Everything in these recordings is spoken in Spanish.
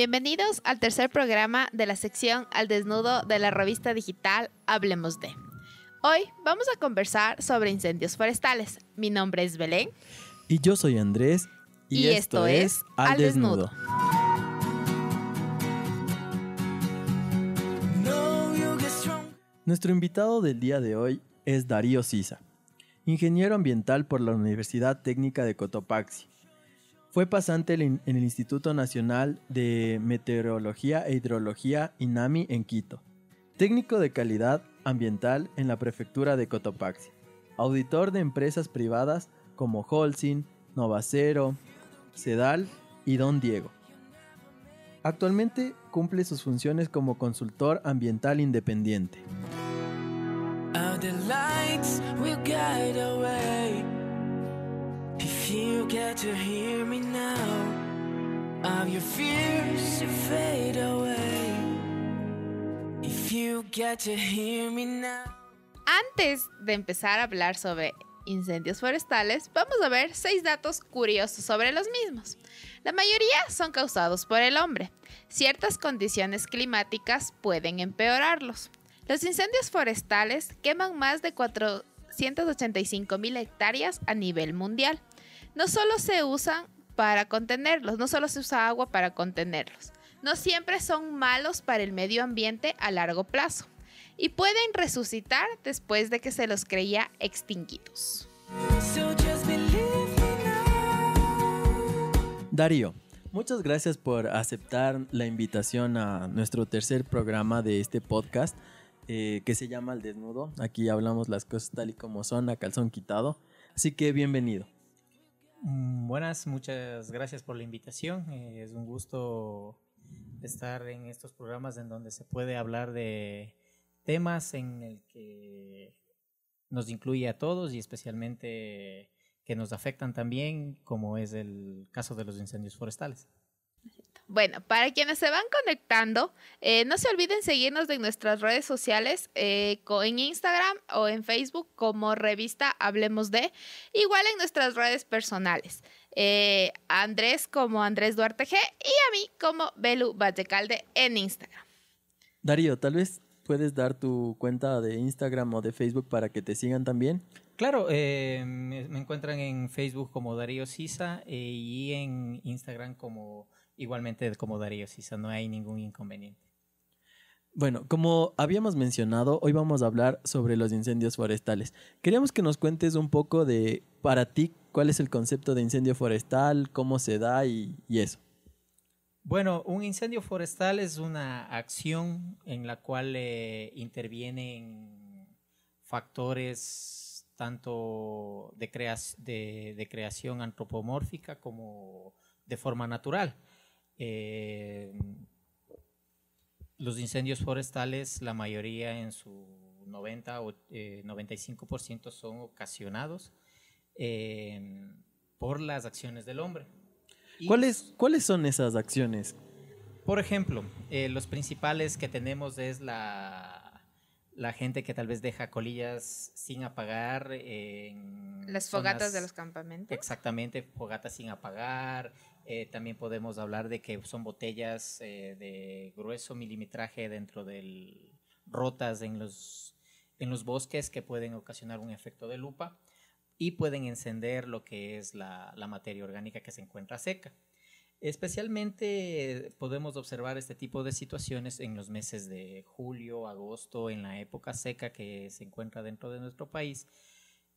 Bienvenidos al tercer programa de la sección Al Desnudo de la revista digital Hablemos de. Hoy vamos a conversar sobre incendios forestales. Mi nombre es Belén. Y yo soy Andrés. Y, esto, es Al, desnudo. Nuestro invitado del día de hoy es Darío Sisa, ingeniero ambiental por la Universidad Técnica de Cotopaxi. Fue pasante en el Instituto Nacional de Meteorología e Hidrología INAMI en Quito. Técnico de calidad ambiental en la prefectura de Cotopaxi. Auditor de empresas privadas como Holcim, Novacero, Sedal y Don Diego. Actualmente cumple sus funciones como consultor ambiental independiente. Antes de empezar a hablar sobre incendios forestales, vamos a ver seis datos curiosos sobre los mismos. La mayoría son causados por el hombre. Ciertas condiciones climáticas pueden empeorarlos. Los incendios forestales queman más de 485 mil hectáreas a nivel mundial no solo se usan para contenerlos, no solo se usa agua para contenerlos, no siempre son malos para el medio ambiente a largo plazo y pueden resucitar después de que se los creía extinguidos. Darío, muchas gracias por aceptar la invitación a nuestro tercer programa de este podcast eh, que se llama El Desnudo. Aquí hablamos las cosas tal y como son, a calzón quitado. Así que bienvenido. Mm, buenas, muchas gracias por la invitación. Eh, es un gusto estar en estos programas en donde se puede hablar de temas en el que nos incluye a todos y especialmente que nos afectan también, como es el caso de los incendios forestales. Bueno, para quienes se van conectando, eh, no se olviden seguirnos en nuestras redes sociales, eh, en Instagram o en Facebook como revista Hablemos de, igual en nuestras redes personales. Eh, Andrés como Andrés Duarte G y a mí como Belu Vallecalde en Instagram. Darío, tal vez puedes dar tu cuenta de Instagram o de Facebook para que te sigan también. Claro, me, me, encuentran en Facebook como Darío Sisa y en Instagram como igualmente como Darío Sisa, no hay ningún inconveniente. Bueno, como habíamos mencionado, hoy vamos a hablar sobre los incendios forestales. Queríamos que nos cuentes un poco de, para ti, cuál es el concepto de incendio forestal, cómo se da y, eso. Bueno, un incendio forestal es una acción en la cual eh, intervienen factores tanto de, de creación antropomórfica como de forma natural. Eh, los incendios forestales, la mayoría en su 90 o 95% eh, son ocasionados eh, por las acciones del hombre. ¿Cuáles, ¿Cuáles son esas acciones? Por ejemplo, los principales que tenemos es la, la gente que tal vez deja colillas sin apagar. En Las fogatas de los campamentos. Exactamente, fogatas sin apagar, eh, también podemos hablar de que son botellas eh, de grueso milimetraje dentro del rotas en los, en los bosques que pueden ocasionar un efecto de lupa y pueden encender lo que es la, la materia orgánica que se encuentra seca. Especialmente podemos observar este tipo de situaciones en los meses de julio, agosto, en la época seca que se encuentra dentro de nuestro país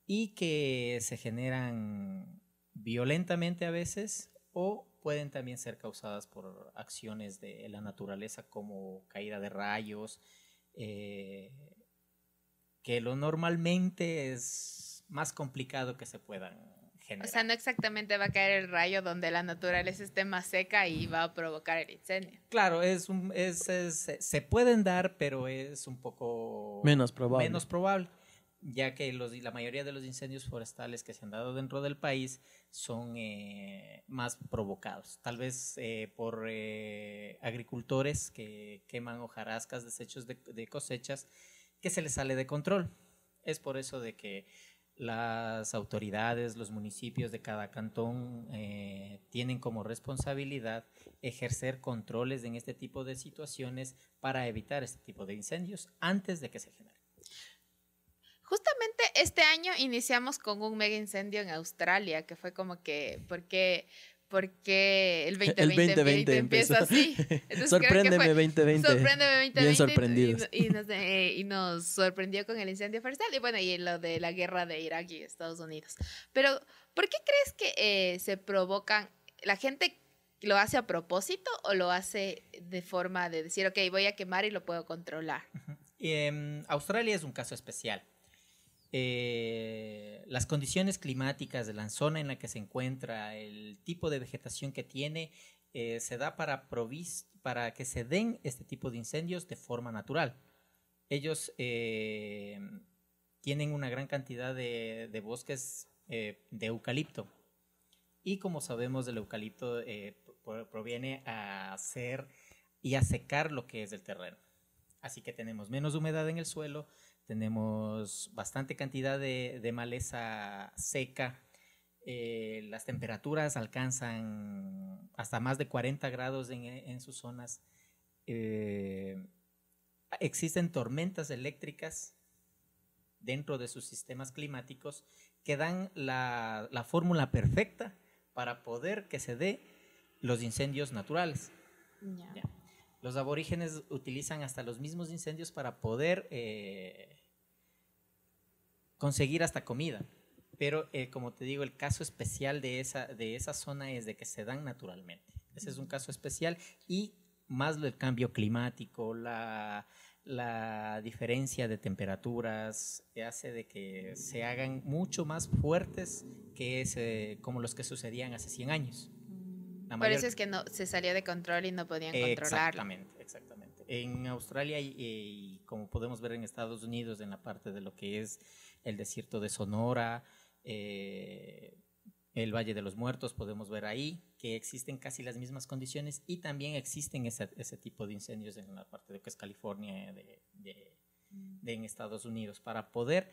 y que se generan violentamente a veces o pueden también ser causadas por acciones de la naturaleza como caída de rayos, eh, que lo normalmente es más complicado que se puedan generar. O sea, no exactamente va a caer el rayo donde la naturaleza esté más seca y va a provocar el incendio. Claro, es, un, es, se pueden dar, pero es un poco menos probable. Menos probable ya que la mayoría de los incendios forestales que se han dado dentro del país son eh, más provocados, tal vez eh, por eh, agricultores que queman hojarascas, desechos de, cosechas, que se les sale de control. Es por eso de que las autoridades, los municipios de cada cantón tienen como responsabilidad ejercer controles en este tipo de situaciones para evitar este tipo de incendios antes de que se generen. Justamente este año iniciamos con un mega incendio en Australia, que fue como que, porque porque el 2020, empieza así. Sorpréndeme 2020. Sorpréndeme 2020. Bien sorprendidos. Y, nos, eh, y, nos, sorprendió con el incendio forestal y bueno, y lo de la guerra de Irak y Estados Unidos. Pero, ¿por qué crees que eh, se provocan, la gente lo hace a propósito o lo hace de forma de decir, ok, voy a quemar y lo puedo controlar? Em, Australia es un caso especial eh, las condiciones climáticas de la zona en la que se encuentra, el tipo de vegetación que tiene, eh, se da para, para que se den este tipo de incendios de forma natural. Ellos eh, tienen una gran cantidad de, de bosques de eucalipto. Y como sabemos, el eucalipto proviene a hacer y a secar lo que es el terreno. Así que tenemos menos humedad en el suelo, tenemos bastante cantidad de, maleza seca. Eh, las temperaturas alcanzan hasta más de 40 grados en, sus zonas. Eh, existen tormentas eléctricas dentro de sus sistemas climáticos que dan la, fórmula perfecta para poder que se dé los incendios naturales. Los aborígenes utilizan hasta los mismos incendios para poder eh, conseguir hasta comida. Pero eh, como te digo, el caso especial de esa, de esa zona es de que se dan naturalmente. Ese es un caso especial y más el cambio climático, la, la diferencia de temperaturas hace de que se hagan mucho más fuertes que como los que sucedían hace 100 años. Por eso es que no, se salió de control y no podían controlar. Exactamente, exactamente. En Australia y, como podemos ver en Estados Unidos, en la parte de lo que es el desierto de Sonora, eh, el Valle de los Muertos, podemos ver ahí que existen casi las mismas condiciones y también existen ese, ese tipo de incendios en la parte de lo que es California, de, de, de en Estados Unidos, para poder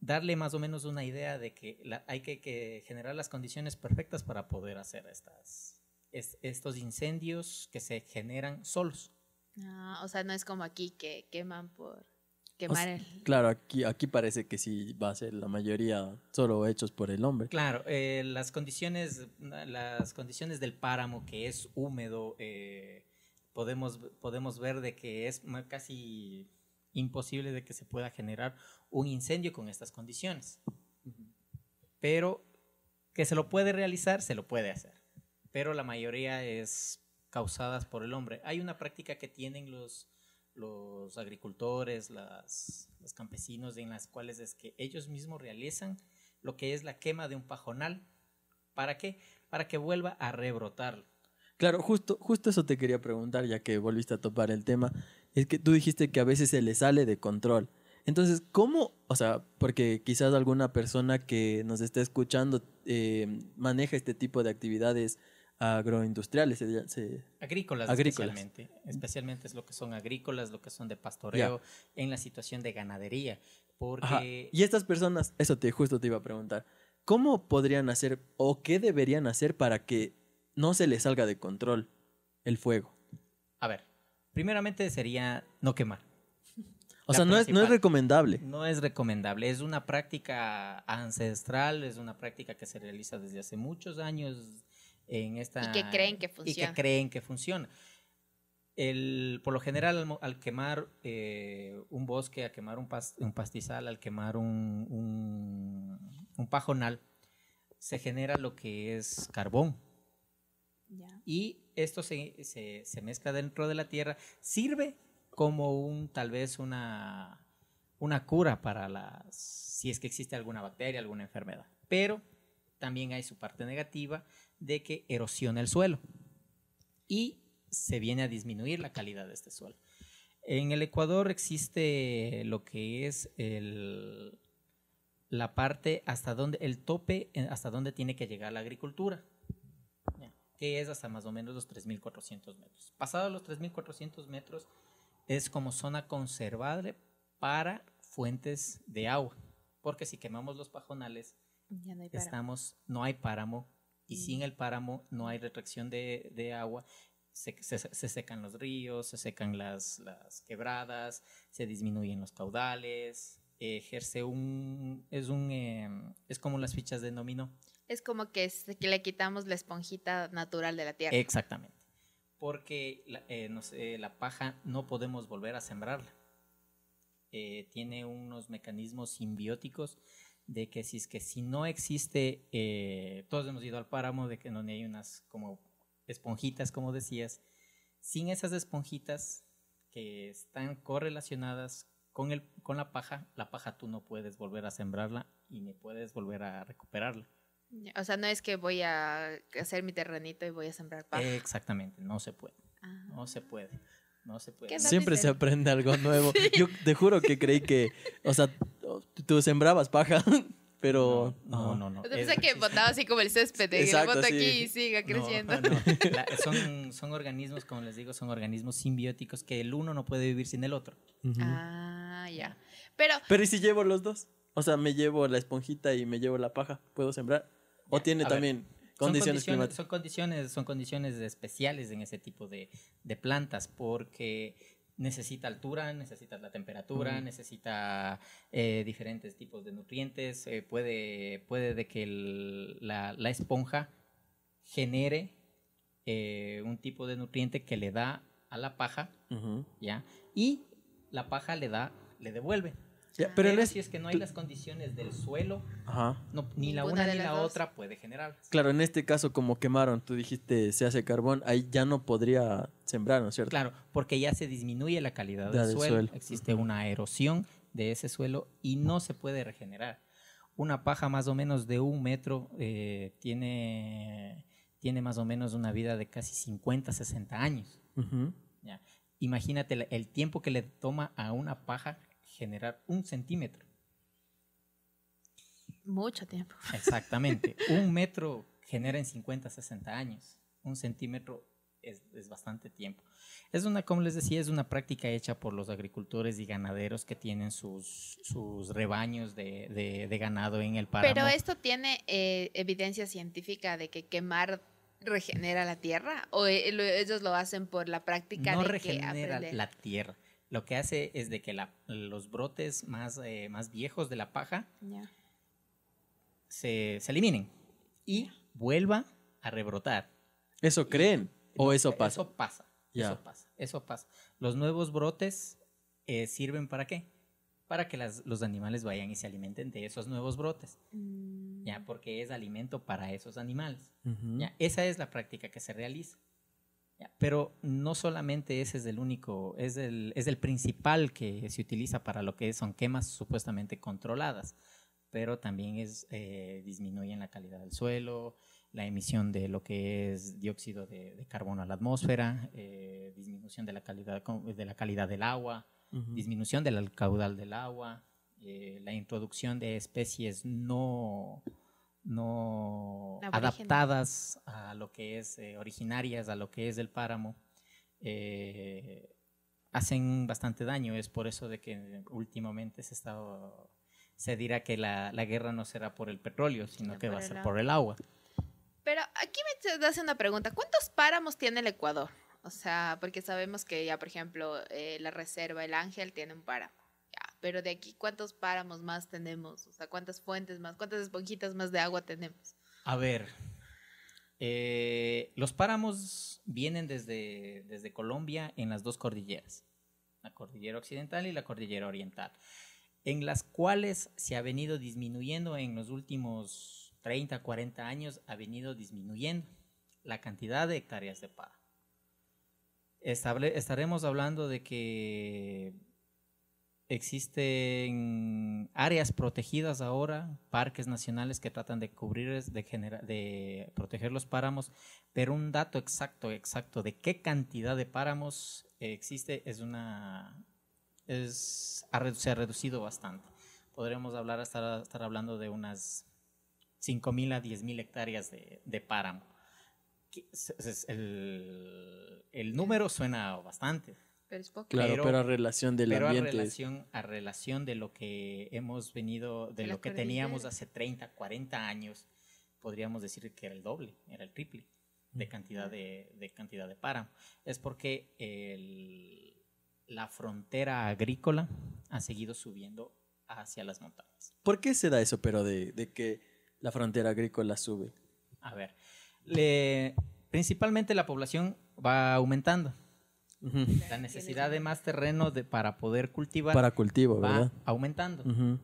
darle más o menos una idea de que hay que, generar las condiciones perfectas para poder hacer estas, estos incendios que se generan solos. Ah, o sea, no es como aquí que queman por quemar el... Claro, aquí, aquí parece que sí va a ser la mayoría solo hechos por el hombre. Claro, eh, las, condiciones, las condiciones del páramo que es húmedo, eh, podemos, podemos ver de que es casi imposible de que se pueda generar un incendio con estas condiciones. Pero que se lo puede realizar, se lo puede hacer. Pero la mayoría es causadas por el hombre. Hay una práctica que tienen los, los agricultores, las, los campesinos, en las cuales es que ellos mismos realizan lo que es la quema de un pajonal. ¿Para qué? Para que vuelva a rebrotar. Claro, justo, justo eso te quería preguntar, ya que volviste a topar el tema es que tú dijiste que a veces se le sale de control. Entonces, ¿cómo? O sea, porque quizás alguna persona que nos esté escuchando eh, maneja este tipo de actividades agroindustriales. agrícolas, especialmente. Especialmente es lo que son agrícolas, lo que son de pastoreo, en la situación de ganadería. Porque... Y estas personas, eso te justo te iba a preguntar, ¿cómo podrían hacer o qué deberían hacer para que no se les salga de control el fuego? Primeramente sería no quemar. O sea, no es, no es recomendable. No es recomendable. Es una práctica ancestral, es una práctica que se realiza desde hace muchos años en esta... Y que creen que funciona. Y que creen que funciona. El, por lo general, al, quemar eh, un bosque, a quemar un, un pastizal, al quemar un, un, un, pajonal, se genera lo que es carbón. Y esto se, se, mezcla dentro de la tierra, sirve como un, tal vez una, una cura para las, si es que existe alguna bacteria, alguna enfermedad. Pero también hay su parte negativa de que erosiona el suelo y se viene a disminuir la calidad de este suelo. En el Ecuador existe lo que es el, la parte hasta donde, el tope eh, hasta donde tiene que llegar la agricultura que es hasta más o menos los 3.400 metros. Pasado los 3.400 metros es como zona conservable para fuentes de agua, Porque si quemamos los pajonales, no hay páramo. estamos, no hay páramo y Mm. sin el páramo no hay retracción de, de agua. Se, se- se secan los ríos, se secan las, las quebradas, se disminuyen los caudales, ejerce un, es un, eh, es como las fichas de dominó. Es como que, le quitamos la esponjita natural de la tierra. Exactamente. Porque la, eh, la paja no podemos volver a sembrarla. Eh, tiene unos mecanismos simbióticos de que si es que si no existe, eh, todos hemos ido al páramo, de que donde hay unas como esponjitas, como decías, sin esas esponjitas que están correlacionadas con, el, con la paja, la paja tú no puedes volver a sembrarla y ni puedes volver a recuperarla. O sea, no es que voy a hacer mi terrenito y voy a sembrar paja. Exactamente, no se puede. Ah. No se puede. No se puede. ¿Qué dato Siempre se aprende algo nuevo. Yo te juro que creí que, o sea, tú sembrabas paja, pero No, no, no. O sea, es- pensé que botaba así como el césped, que lo boto sí. aquí y siga no, creciendo. no. La- son, son organismos, como les digo, son organismos simbióticos que el uno no puede vivir sin el otro. Ujú. Ah, ya. Pero, Pero ¿y si llevo los dos? O sea, me llevo la esponjita y me llevo la paja, ¿puedo sembrar? ¿O Ya, tiene ver, también Son condiciones Son condiciones, son condiciones especiales en ese tipo de, de plantas porque necesita altura, necesita la temperatura, necesita eh, diferentes tipos de nutrientes. eh, puede, puede de que el- la, la esponja genere eh, un tipo de nutriente que le da a la paja. ¿ya? Y la paja le da, le devuelve. Ya, Pero, pero en es- si es que no hay las condiciones del suelo, Ajá. no, ni la una de ni la dos. otra puede generar. Claro, en este caso, como quemaron, tú dijiste se hace carbón, ahí ya no podría sembrar, ¿no es cierto? Claro, porque ya se disminuye la calidad del, del suelo, suelo. existe una erosión de ese suelo y no se puede regenerar. Una paja más o menos de un metro eh, tiene, tiene más o menos una vida de casi 50, 60 años. Ujú. ¿ya? Imagínate el tiempo que le toma a una paja generar un centímetro. mucho tiempo. Exactamente. un metro genera en 50, 60 años. Un centímetro es, es bastante tiempo. Es una, como les decía, es una práctica hecha por los agricultores y ganaderos que tienen sus, sus rebaños de, de- de ganado en el páramo. Pero esto tiene eh, evidencia científica de que quemar regenera la tierra o eh, lo- ellos lo hacen por la práctica no de regenera la tierra. Lo que hace es de que la- los brotes más, eh, más viejos de la paja Ya. se, se eliminen y vuelva a rebrotar. ¿Eso creen? ¿O eso pasa? Eso pasa. Ya. Eso pasa. Eso pasa. Los nuevos brotes eh, sirven para qué? Para que las- los animales vayan y se alimenten de esos nuevos brotes. Mm. Ya, porque es alimento para esos animales. Ujú. Ya, esa es la práctica que se realiza. Pero no solamente ese es el único, es el, es el principal que se utiliza para lo que son quemas supuestamente controladas, pero también es, eh, disminuyen la calidad del suelo, la emisión de lo que es dióxido de, de carbono a la atmósfera, eh, disminución de la calidad, de la calidad del agua, disminución del caudal del agua, eh, la introducción de especies no, no adaptadas a lo que es eh, originarias, a lo que es el páramo, eh, hacen bastante daño. Es por eso de que últimamente se está se dirá que la, la guerra no será por el petróleo, sino No, que va a ser agua. por el agua. Pero aquí me hace una pregunta. ¿Cuántos páramos tiene el Ecuador? O sea, porque sabemos que ya, por ejemplo, eh, la reserva El Ángel tiene un páramo. Pero de aquí, ¿cuántos páramos más tenemos? O sea, ¿cuántas fuentes más? ¿Cuántas esponjitas más de agua tenemos? A ver, eh, los páramos vienen desde, desde Colombia en las dos cordilleras, la cordillera occidental y la cordillera oriental, en las cuales se ha venido disminuyendo en los últimos 30, 40 años, ha venido disminuyendo la cantidad de hectáreas de páramo. Estable- estaremos hablando de que existen áreas protegidas ahora, parques nacionales que tratan de cubrir, de, genera- de proteger los páramos, pero un dato exacto, exacto de qué cantidad de páramos existe es una, es, se ha reducido bastante. Podremos hablar, estar, estar hablando de unas 5.000 a 10.000 hectáreas de, páramo. El número suena bastante, Pero es poco. Claro, Pero- pero, a relación del pero ambiente. a relación, a relación de lo que hemos venido, de De lo que teníamos cordillera. hace 30, 40 años, podríamos decir que era el doble, era el triple de cantidad de, de cantidad de páramo. Es porque el- la frontera agrícola ha seguido subiendo hacia las montañas. ¿Por qué se da eso, pero de, de que la frontera agrícola sube? A ver, le- principalmente la población va aumentando. Ujú. La necesidad de más terreno de, para poder cultivar Para cultivo, va ¿verdad? aumentando. Ujú.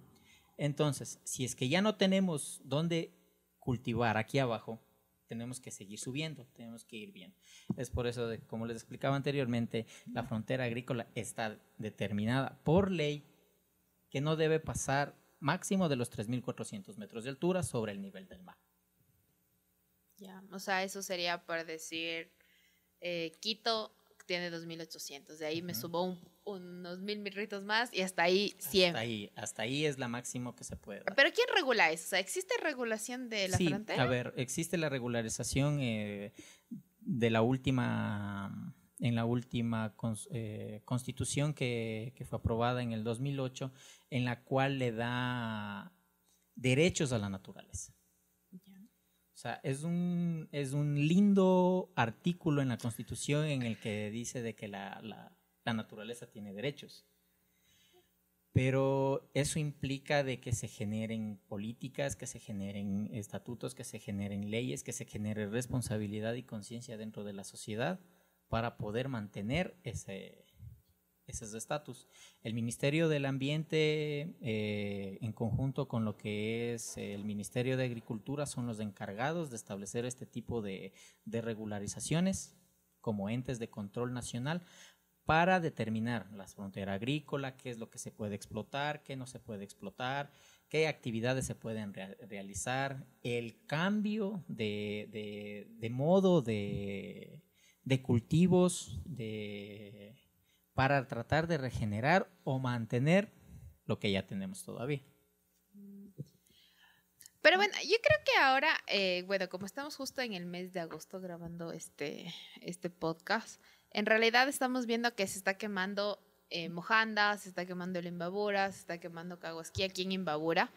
Entonces, si es que ya no tenemos dónde cultivar aquí abajo, tenemos que seguir subiendo, tenemos que ir bien. Es por eso, de, como les explicaba anteriormente, la frontera agrícola está determinada por ley que no debe pasar máximo de los 3.400 metros de altura sobre el nivel del mar. Ya, O sea, eso sería por decir, eh, Quito tiene 2.800, de ahí me subo un- unos mil mirritos más y hasta ahí 100. Hasta ahí, hasta ahí es la máximo que se puede dar. Pero ¿quién regula eso? O sea, ¿existe regulación de la sí, frontera? a ver, existe la regularización eh, de la última, en la última cons- eh, constitución que, que fue aprobada en el 2008, en la cual le da derechos a la naturaleza. Sea, es un, es un lindo artículo en la constitución en el que dice de que la, la- la naturaleza tiene derechos. Pero eso implica de que se generen políticas, que se generen estatutos, que se generen leyes, que se genere responsabilidad y conciencia dentro de la sociedad para poder mantener ese esos estatus. El Ministerio del Ambiente, eh, en conjunto con lo que es el Ministerio de Agricultura, son los encargados de establecer este tipo de, de regularizaciones como entes de control nacional para determinar la frontera agrícola, qué es lo que se puede explotar, qué no se puede explotar, qué actividades se pueden rea- realizar, el cambio de, de- de modo de, de cultivos, de, para tratar de regenerar o mantener lo que ya tenemos todavía. Pero bueno, yo creo que ahora, eh, bueno, como estamos justo en el mes de agosto grabando este, este podcast, en realidad estamos viendo que se está quemando eh, se está quemando el Imbabura, se está quemando Caguasquí aquí en Imbabura.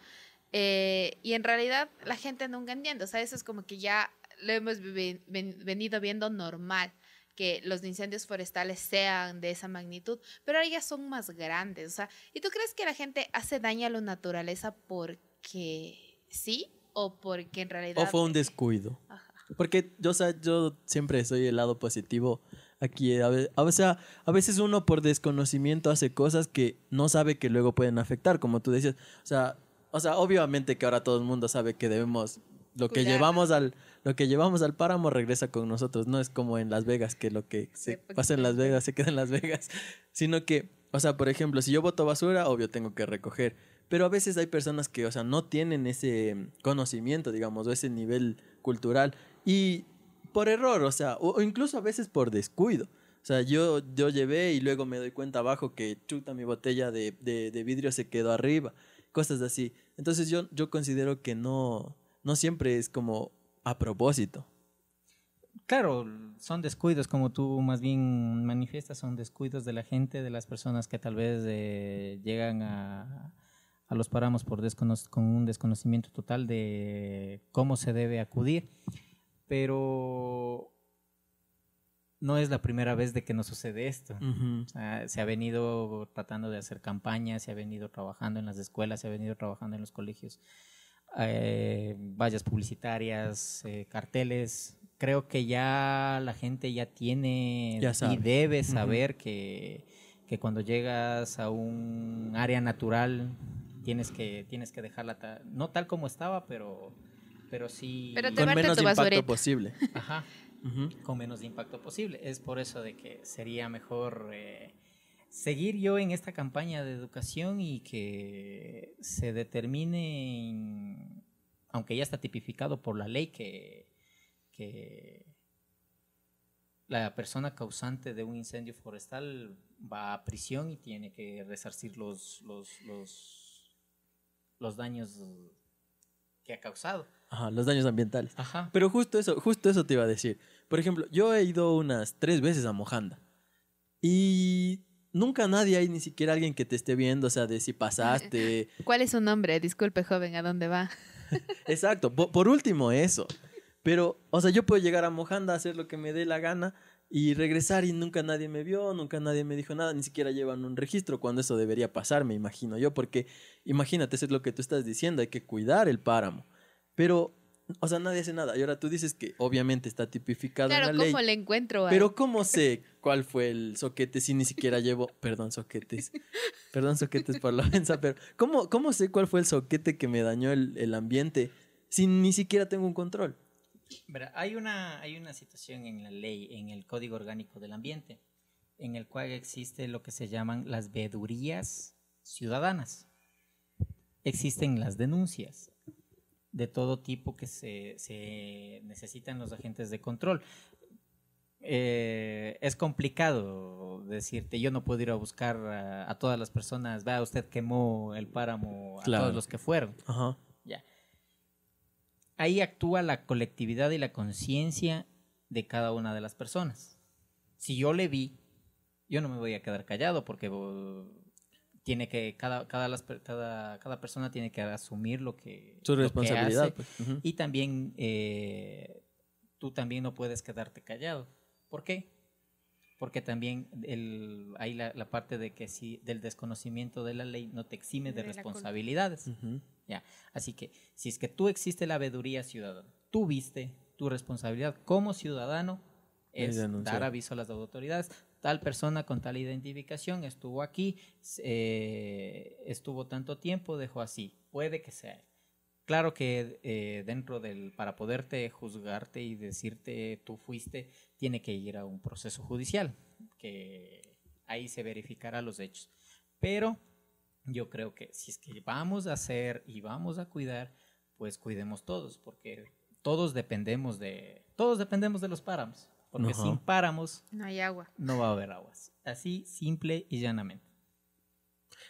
Eh, y en realidad la gente nunca entiende, o sea, eso es como que ya lo hemos venido viendo normal, que los incendios forestales sean de esa magnitud, pero ahora ya son más grandes, o sea, ¿y tú crees que la gente hace daño a la naturaleza porque sí o porque en realidad... O fue un descuido. Ajá. Porque yo, o sea, yo siempre soy el lado positivo aquí. A ve- a- o sea, a veces uno por desconocimiento hace cosas que no sabe que luego pueden afectar, como tú decías. O sea, o sea obviamente que ahora todo el mundo sabe que debemos... Lo que, llevamos al, lo que llevamos al páramo regresa con nosotros. No es como en Las Vegas, que lo que se pasa en Las Vegas se queda en Las Vegas. Sino que, o sea, por ejemplo, si yo boto basura, obvio tengo que recoger. Pero a veces hay personas que, o sea, no tienen ese conocimiento, digamos, o ese nivel cultural. Y por error, o sea, o, o incluso a veces por descuido. O sea, yo, yo llevé y luego me doy cuenta abajo que chuta mi botella de, de, de vidrio se quedó arriba. Cosas así. Entonces yo, yo considero que no, no siempre es como a propósito. Claro, son descuidos, como tú más bien manifiestas, son descuidos de la gente, de las personas que tal vez eh, llegan a, a los páramos por con un desconocimiento total de cómo se debe acudir. Pero no es la primera vez de que nos sucede esto. Ujú. O sea, se ha venido tratando de hacer campañas, se ha venido trabajando en las escuelas, se ha venido trabajando en los colegios, eh, vallas publicitarias, eh, carteles. Creo que ya la gente ya tiene Ya y debe saber que, que cuando llegas a un área natural tienes que, tienes que dejarla ta- no tal como estaba, pero, pero sí Pero te Con menos tu impacto posible. Ajá con menos impacto posible. Es por eso de que sería mejor eh, seguir yo en esta campaña de educación y que se determine, aunque ya está tipificado por la ley, que, que la persona causante de un incendio forestal va a prisión y tiene que resarcir los, los, los, los daños que ha causado. Ajá, los daños ambientales. Ajá. Pero justo eso, justo eso te iba a decir. Por ejemplo, yo he ido unas tres veces a Mojanda. Y nunca nadie hay, ni siquiera alguien que te esté viendo, o sea, de si pasaste. ¿Cuál es su nombre? Disculpe, joven, ¿a dónde va? Exacto, po- por, último eso. Pero, o sea, yo puedo llegar a Mojanda hacer lo que me dé la gana y regresar y nunca nadie me vio, nunca nadie me dijo nada, ni siquiera llevan un registro cuando eso debería pasar, me imagino yo, porque imagínate, eso es lo que tú estás diciendo, hay que cuidar el páramo. Pero, o sea, nadie hace nada. Y ahora tú dices que obviamente está tipificado Claro, en la ley. ¿cómo le encuentro? a- Pero ¿cómo sé cuál fue el soquete si ni siquiera llevo, perdón, soquetes, perdón, soquetes por la ofensa, pero ¿cómo, cómo sé cuál fue el soquete que me dañó el, el ambiente si ni siquiera tengo un control? Verá, hay una, hay una situación en la ley, en el Código Orgánico del Ambiente, en el cual existe lo que se llaman las vedurías ciudadanas. Existen las denuncias de todo tipo que se, se necesitan los agentes de control. Eh, es complicado decirte, yo no puedo ir a buscar a, a todas las personas, vea, usted quemó el páramo a Claro. todos los que fueron. Ajá. Ya. Ahí actúa la colectividad y la conciencia de cada una de las personas. Si yo le vi, yo no me voy a quedar callado porque tiene que cada, cada, las cada, cada persona tiene que asumir lo que Su que responsabilidad. hace. pues. Y también eh, tú también no puedes quedarte callado. ¿Por qué? Porque también el, hay la, la parte de que si del desconocimiento de la ley no te exime de, responsabilidades. Ya. Así que si es que tú existe la veeduría ciudadana, tú viste tu responsabilidad como ciudadano Es es denunciar. dar aviso a las autoridades. Tal persona con tal identificación estuvo aquí, eh, estuvo tanto tiempo, dejó así. Puede que sea. Claro que eh, dentro del, para poderte juzgarte y decirte tú fuiste, tiene que ir a un proceso judicial, que ahí se verificará los hechos. Pero yo creo que si es que vamos a hacer y vamos a cuidar, pues cuidemos todos, porque todos dependemos de, todos dependemos de los páramos, porque Ajá. sin páramos No hay agua. no va a haber aguas. Así, simple y llanamente.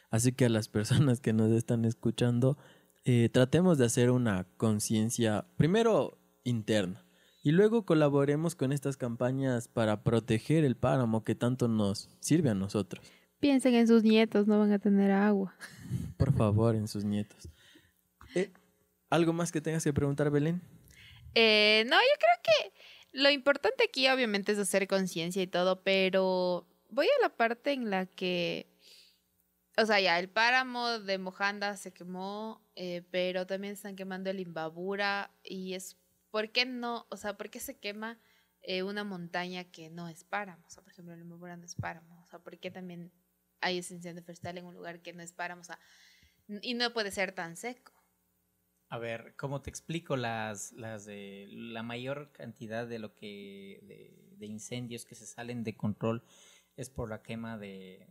Así que a las personas que nos están escuchando, eh, tratemos de hacer una conciencia, primero interna, y luego colaboremos con estas campañas para proteger el páramo que tanto nos sirve a nosotros. Piensen en sus nietos, no van a tener agua. Por favor, en sus nietos. Eh, ¿Algo más que tengas que preguntar, Belén? Eh, no, yo creo que lo importante aquí obviamente es hacer conciencia y todo, pero voy a la parte en la que, o sea, ya el páramo de Mojanda se quemó, eh, pero también están quemando el Imbabura y es, ¿por qué no? O sea, ¿por qué se quema eh, una montaña que no es páramo? O sea, por ejemplo, el Imbabura no es páramo, o sea, ¿por qué también hay ese incendio forestal en un lugar que no es páramo? O sea, y no puede ser tan seco. A ver, ¿cómo te explico las, las de la mayor cantidad de lo que de, incendios que se salen de control es por la quema de,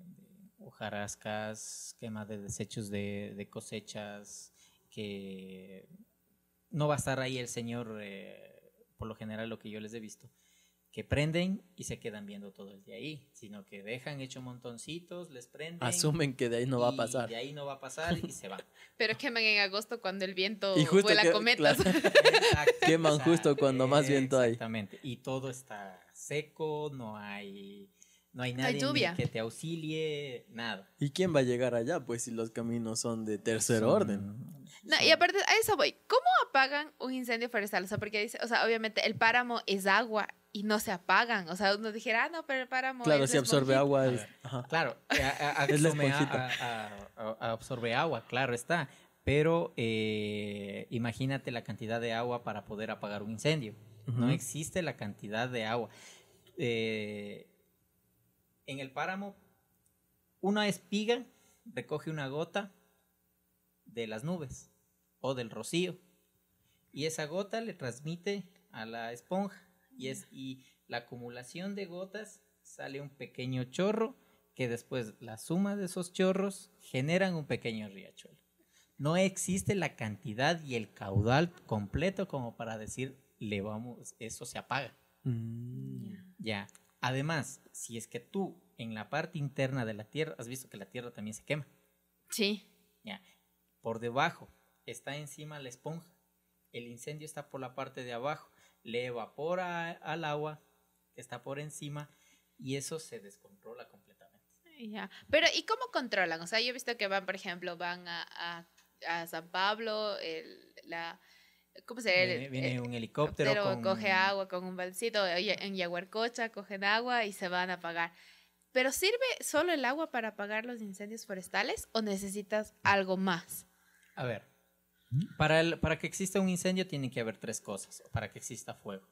de hojarascas, quema de desechos de, de cosechas, que no va a estar ahí el señor, eh, por lo general lo que yo les he visto, que prenden y se quedan viendo todo el día ahí, sino que dejan hecho montoncitos, les prenden. Asumen que de ahí no va a pasar. De ahí no va a pasar y se van. Pero queman en agosto cuando el viento Y justo vuela que- cometas. claro. Exacto, Queman o sea, justo cuando más viento hay. Exactamente. Y todo está seco, no hay, no hay nadie lluvia. que te auxilie, nada. ¿Y quién va a llegar allá? Pues si los caminos son de tercer Son- orden. No, y aparte, a eso voy. ¿Cómo apagan un incendio forestal? O sea, porque dice, o sea, obviamente el páramo es agua y no se apagan. O sea, uno dijera, ah, no, pero el páramo Claro, si absorbe agua. Es- ajá. Claro, a- a- Es la asume a- esponjita. a- a- a- absorbe agua, claro está. Pero eh, imagínate la cantidad de agua para poder apagar un incendio. No existe la cantidad de agua. Eh, en el páramo, una espiga recoge una gota de las nubes o del rocío. Y esa gota le transmite a la esponja. Y, es, y la acumulación de gotas sale un pequeño chorro que después la suma de esos chorros generan un pequeño riachuelo. No existe la cantidad y el caudal completo como para decir, le vamos, eso se apaga. Mm. Ya. Además, si es que tú en la parte interna de la tierra, has visto que la tierra también se quema. Sí. Ya. Por debajo está encima la esponja. El incendio está por la parte de abajo. Le evapora al agua que está por encima. y eso se descontrola completamente. Ya. Pero, ¿y cómo controlan? O sea, yo he visto que van, por ejemplo, van a, a, a San Pablo, el, la, ¿cómo se llama? Viene, El- viene el- un helicóptero pero con... coge agua con un balsito en Yaguarcocha, cogen agua y se van a apagar. ¿Pero sirve solo el agua para apagar los incendios forestales o necesitas algo más? A ver, para, el- para que exista un incendio tienen que haber tres cosas, para que exista fuego.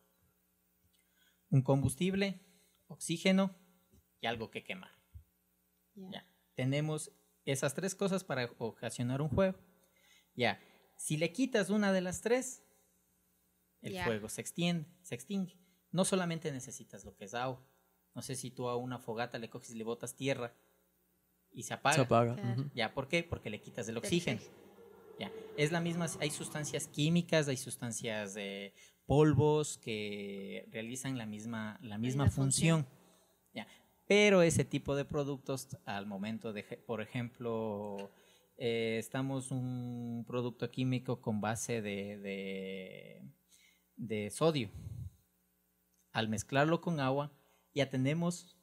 Un combustible, oxígeno y algo que quemar. Ya. Ya. Tenemos esas tres cosas para ocasionar un fuego. Ya. Si le quitas una de las tres, el fuego se extiende, se extingue. No solamente necesitas lo que es agua. No sé si tú a una fogata le coges y le botas tierra y se apaga. Se apaga. Claro. ¿Ya? ¿Por qué? Porque le quitas el oxígeno. Es la misma, hay sustancias químicas, hay sustancias de polvos que realizan la misma, la misma función. función. Ya. Pero ese tipo de productos, al momento de, por ejemplo, eh, estamos un producto químico con base de, de, de sodio. Al mezclarlo con agua, ya tenemos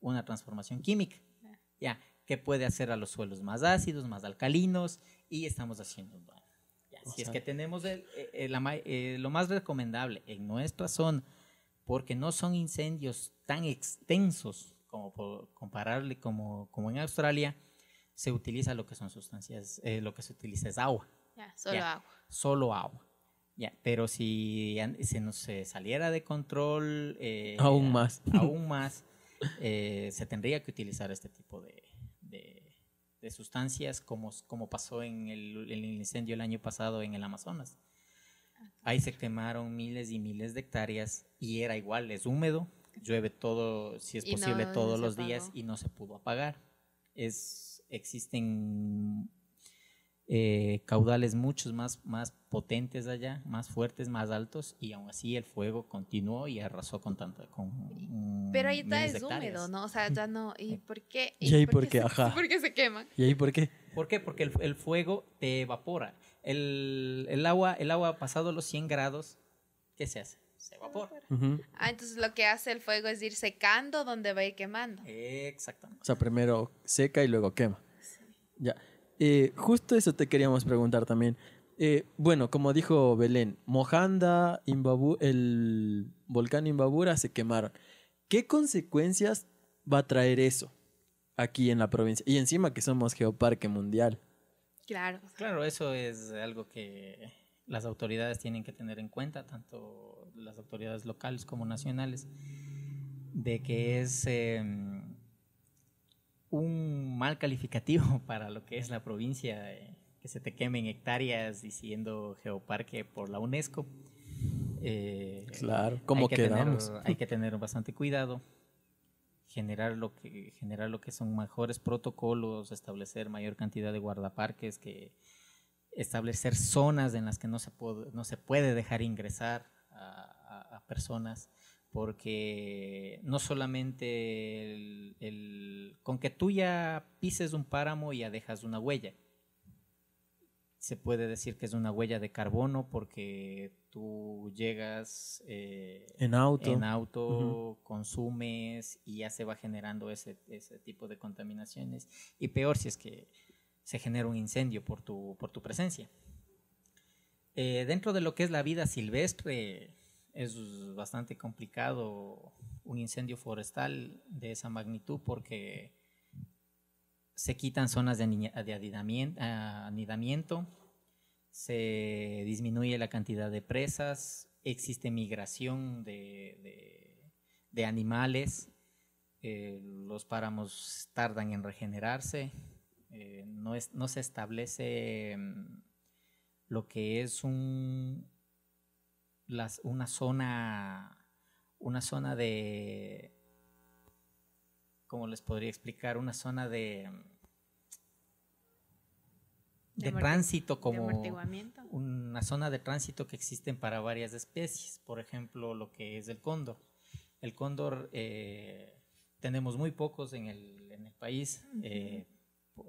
una transformación química. Ya, que puede hacer a los suelos más ácidos, más alcalinos, y estamos haciendo daño. Ya, si es que tenemos el- eh, la ma- eh, lo más recomendable en nuestra zona, porque no son incendios tan extensos como por compararle como, como en Australia, se utiliza lo que son sustancias, eh, lo que se utiliza es agua Ya, solo Ya. agua. solo agua. Ya, pero si se nos se saliera de control, eh, Aún más. aún más, eh, se tendría que utilizar este tipo de, de- de sustancias como, como pasó en el, el incendio el año pasado en el Amazonas. Ahí se quemaron miles y miles de hectáreas y era igual, es húmedo, llueve todo, si es Y no- posible, no todos se los días y no se pudo apagar. Es, existen eh, caudales muchos más, más potentes allá, más fuertes, más altos, y aún así el fuego continuó y arrasó con tanto. Con, Pero ahí está, es húmedo. ¿no? O sea, ya no. ¿Y por qué? ¿Y ahí por qué? se- Ajá. ¿Por qué se queman? ¿Y ahí por qué? ¿Por qué? Porque el, el fuego te evapora. El, el agua, el agua pasado los 100 grados, ¿qué se hace? Se evapora. Ah, entonces lo que hace el fuego es ir secando donde va a ir quemando. Exactamente. O sea, primero seca y luego quema. Ya. Eh, justo eso te queríamos preguntar también. Eh, bueno, como dijo Belén, Mojanda, Imbabu- el volcán Imbabura se quemaron. ¿Qué consecuencias va a traer eso aquí en la provincia? Y encima que somos geoparque mundial. Claro. Claro, eso es algo que las autoridades tienen que tener en cuenta, tanto las autoridades locales como nacionales, de que es eh, un mal calificativo para lo que es la provincia, eh, que se te quemen hectáreas diciendo geoparque por la UNESCO. Eh, Claro, ¿cómo hay que quedamos? Tener, hay que tener bastante cuidado, generar lo que generar lo que son mejores protocolos, establecer mayor cantidad de guardaparques, que establecer zonas en las que no se puede, no se puede dejar ingresar a, a- a personas, porque no solamente el, el- con que tú ya pises un páramo ya dejas una huella. Se puede decir que es una huella de carbono porque tú llegas eh, En auto. en auto, consumes y ya se va generando ese, ese tipo de contaminaciones. Y peor si es que se genera un incendio por tu, por tu presencia. Eh, dentro de lo que es la vida silvestre, es bastante complicado un incendio forestal de esa magnitud porque se quitan zonas de, de ah, anidamiento, se disminuye la cantidad de presas, existe migración de, de- de animales, eh, los páramos tardan en regenerarse, eh, no, es- no se establece mm, lo que es un, las- una zona, una zona de, ¿cómo les podría explicar? Una zona de, De tránsito como una zona de tránsito que existen para varias especies, por ejemplo, lo que es el cóndor. El cóndor eh, tenemos muy pocos en el, en el país. Eh,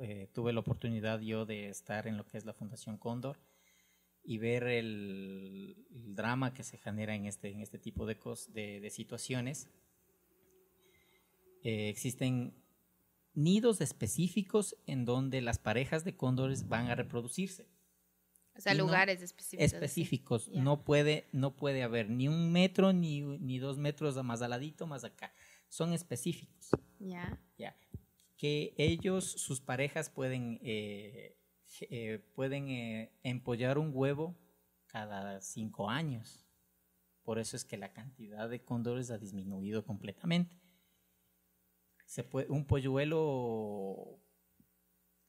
eh, tuve la oportunidad yo de estar en lo que es la Fundación Cóndor y ver el, el drama que se genera en este, en este tipo de, cos- de, de situaciones. eh, existen nidos específicos en donde las parejas de cóndores van a reproducirse. O sea, Y no- lugares específicos. Específicos. Ya. No, puede, no puede haber ni un metro ni, ni dos metros más al ladito, más acá. Son específicos. Ya. Ya. Que ellos, sus parejas, pueden, eh, eh, pueden eh, empollar un huevo cada cinco años. Por eso es que la cantidad de cóndores ha disminuido completamente. Se puede, un polluelo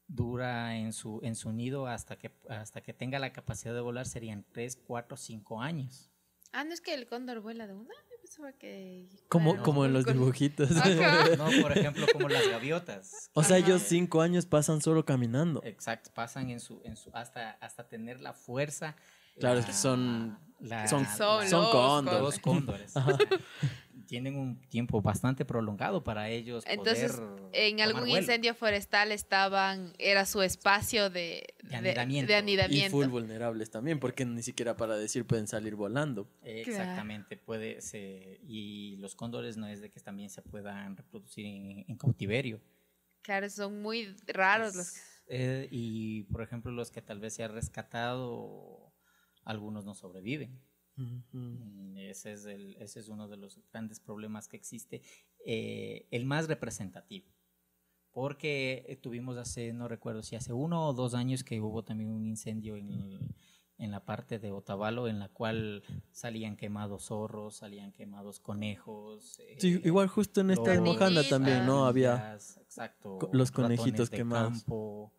dura en su, en su nido hasta que, hasta que tenga la capacidad de volar serían 3, 4, 5 años. Ah, no es que el cóndor vuela de una. Yo pensaba que. Como, Claro. como en los Con- dibujitos. Ajá. No, por ejemplo, como las gaviotas. o sea, Ajá. ellos cinco años pasan solo caminando. Exacto, pasan en su, en su, hasta, hasta tener la fuerza. Claro, es que son- la- son- Son son los cóndores. los cóndores. Tienen un tiempo bastante prolongado para ellos Entonces, poder En tomar algún vuelo. incendio forestal estaban. Era su espacio de. De anidamiento. de Y anidamiento. full vulnerables también, porque ni siquiera para decir pueden salir volando. Exactamente, puede se, y los cóndores no es de que también se puedan reproducir en, en cautiverio. Claro, son muy raros los. Es- eh, y por ejemplo, los que tal vez se han rescatado, algunos no sobreviven. Mm, Ese es, el, ese es uno de los grandes problemas que existe, eh, el más representativo. Porque eh, tuvimos hace, no recuerdo si hace uno o dos años que hubo también un incendio en, el- en la parte de Otavalo en la cual salían quemados zorros, salían quemados conejos. Sí, eh, igual justo en esta Mojanda también, ¿no? Había... exacto, los conejitos de quemados. campo,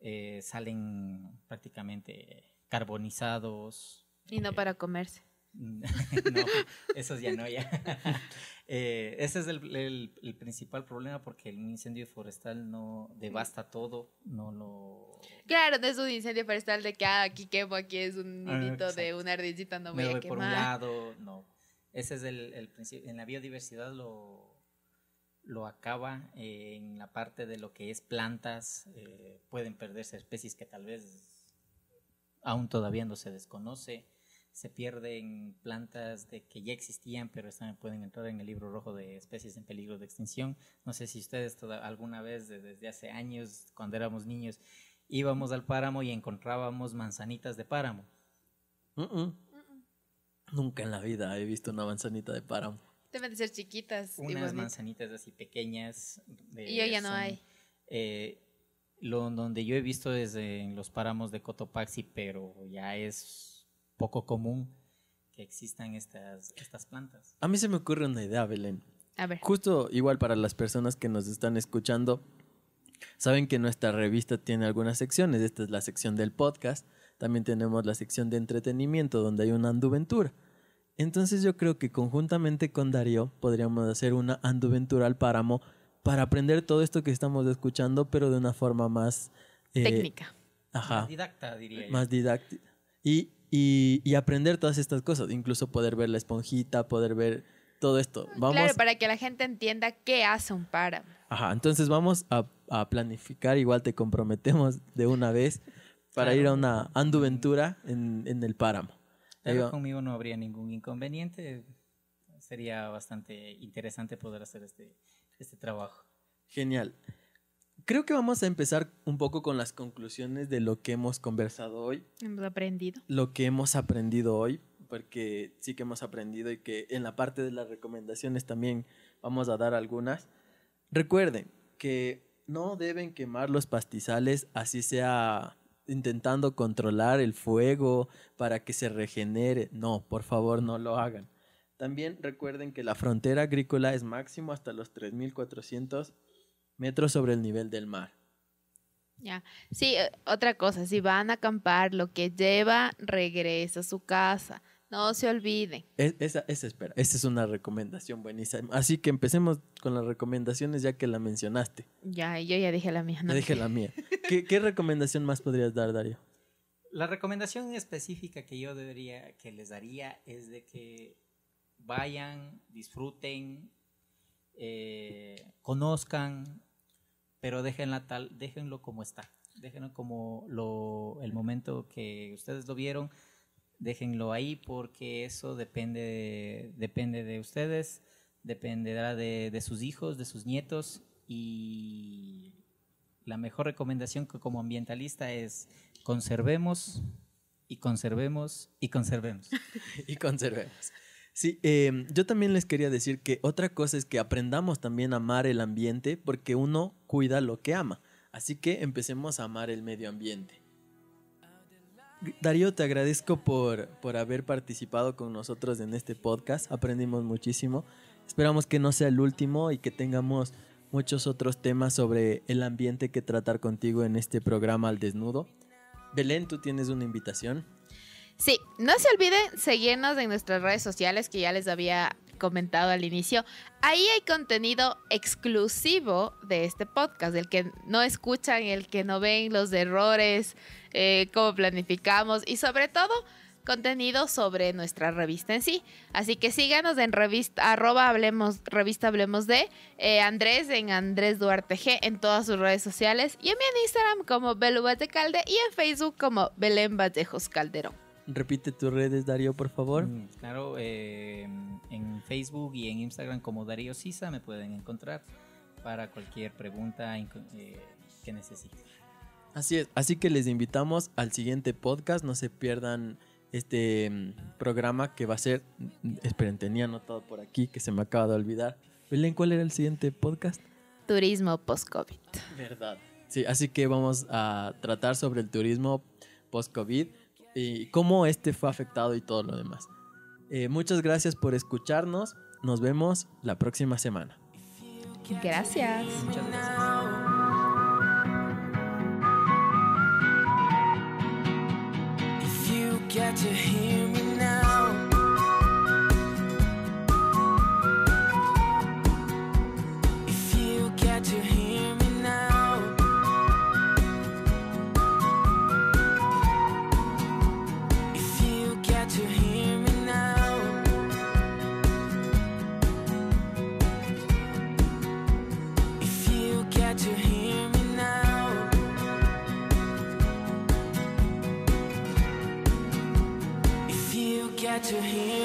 eh, salen prácticamente carbonizados. Y no eh, para comerse. no, esos ya no, ya. Eh, ese es el, el- el principal problema porque el incendio forestal no devasta todo, no lo... Claro, no es un incendio forestal de que ah, aquí quemo, aquí es un Ah, nidito de exacto. una ardillita, no me voy a voy por un quemar. lado, no. Ese es el, el principio. En la biodiversidad lo, lo acaba eh, en la parte de lo que es plantas. eh, pueden perderse especies que tal vez aún todavía no se desconoce. Se pierden plantas de que ya existían, pero están, pueden entrar en el libro rojo de especies en peligro de extinción. No sé si ustedes toda- alguna vez, de- desde hace años, cuando éramos niños, íbamos al páramo y encontrábamos manzanitas de páramo. Nunca en la vida he visto una manzanita de páramo. Deben de ser chiquitas unas manzanitas así pequeñas. de- Y hoy ya no hay. eh, lo donde yo he visto es en los páramos de Cotopaxi, pero ya es poco común que existan estas, estas plantas. A mí se me ocurre una idea, Belén. A ver. Justo igual para las personas que nos están escuchando, saben que nuestra revista tiene algunas secciones. Esta es la sección del podcast. También tenemos la sección de entretenimiento donde hay una anduventura. Entonces yo creo que conjuntamente con Darío podríamos hacer una anduventura al páramo para aprender todo esto que estamos escuchando, pero de una forma más... eh, Técnica. Ajá. Más didacta, diría yo. más didáctica. Y, y, y aprender todas estas cosas, incluso poder ver la esponjita, poder ver todo esto. Vamos, Claro, para que la gente entienda qué hace un páramo. Ajá, entonces vamos a, a planificar, igual te comprometemos de una vez para Claro. ir a una anduventura en, en el páramo. Pero conmigo no habría ningún inconveniente. Sería bastante interesante poder hacer este, este trabajo. Genial. Creo que vamos a empezar un poco con las conclusiones de lo que hemos conversado hoy. Hemos aprendido. lo que hemos aprendido hoy, porque sí que hemos aprendido y que en la parte de las recomendaciones también vamos a dar algunas. Recuerden que no deben quemar los pastizales, así sea intentando controlar el fuego para que se regenere. No, por favor, no lo hagan. También recuerden que la frontera agrícola es máximo hasta los 3.400 metros sobre el nivel del mar. Ya. Sí, eh, otra cosa, si van a acampar, lo que lleva, regresa a su casa. No se olviden. Es- esa, esa, espera, esa es una recomendación buenísima. Así que empecemos con las recomendaciones ya que la mencionaste. Ya, yo ya dije la mía. No No dije la mía. ¿Qué, qué recomendación más podrías dar, Darío? La recomendación específica que yo debería, que les daría es de que vayan, disfruten, eh, conozcan, pero déjenla tal, déjenlo como está, déjenlo como lo, el momento que ustedes lo vieron, déjenlo ahí porque eso depende, depende de ustedes, dependerá de, de sus hijos, de sus nietos y la mejor recomendación que como ambientalista es conservemos y conservemos y conservemos. y conservemos. Sí, eh, yo también les quería decir que otra cosa es que aprendamos también a amar el ambiente porque uno cuida lo que ama. Así que empecemos a amar el medio ambiente. Darío, te agradezco por, por haber participado con nosotros en este podcast. Aprendimos muchísimo. Esperamos que no sea el último y que tengamos muchos otros temas sobre el ambiente que tratar contigo en este programa al desnudo. Belén, tú tienes una invitación. Sí, no se olviden seguirnos en nuestras redes sociales que ya les había comentado al inicio. Ahí hay contenido exclusivo de este podcast, el que no escuchan, el que no ven los errores, eh, cómo planificamos y sobre todo contenido sobre nuestra revista en sí. Así que síganos en revista, arroba hablemos, revista hablemos de eh, Andrés en Andrés Duarte G en todas sus redes sociales y en mi Instagram como Belu Calde y en Facebook como Belén Vallejos Calderón. Repite tus redes, Darío, por favor. Mm, claro, eh, en Facebook y en Instagram como Darío Sisa me pueden encontrar para cualquier pregunta eh, que necesiten. Así es, así que les invitamos al siguiente podcast, no se pierdan este mm, programa que va a ser, esperen, tenía anotado por aquí que se me acaba de olvidar. Belén, ¿cuál era el siguiente podcast? Turismo post-COVID. Verdad. Sí, así que vamos a tratar sobre el turismo post-COVID y cómo este fue afectado y todo lo demás. Eh, muchas gracias por escucharnos. Nos vemos la próxima semana. Gracias. Muchas gracias. got to hear to hear. me now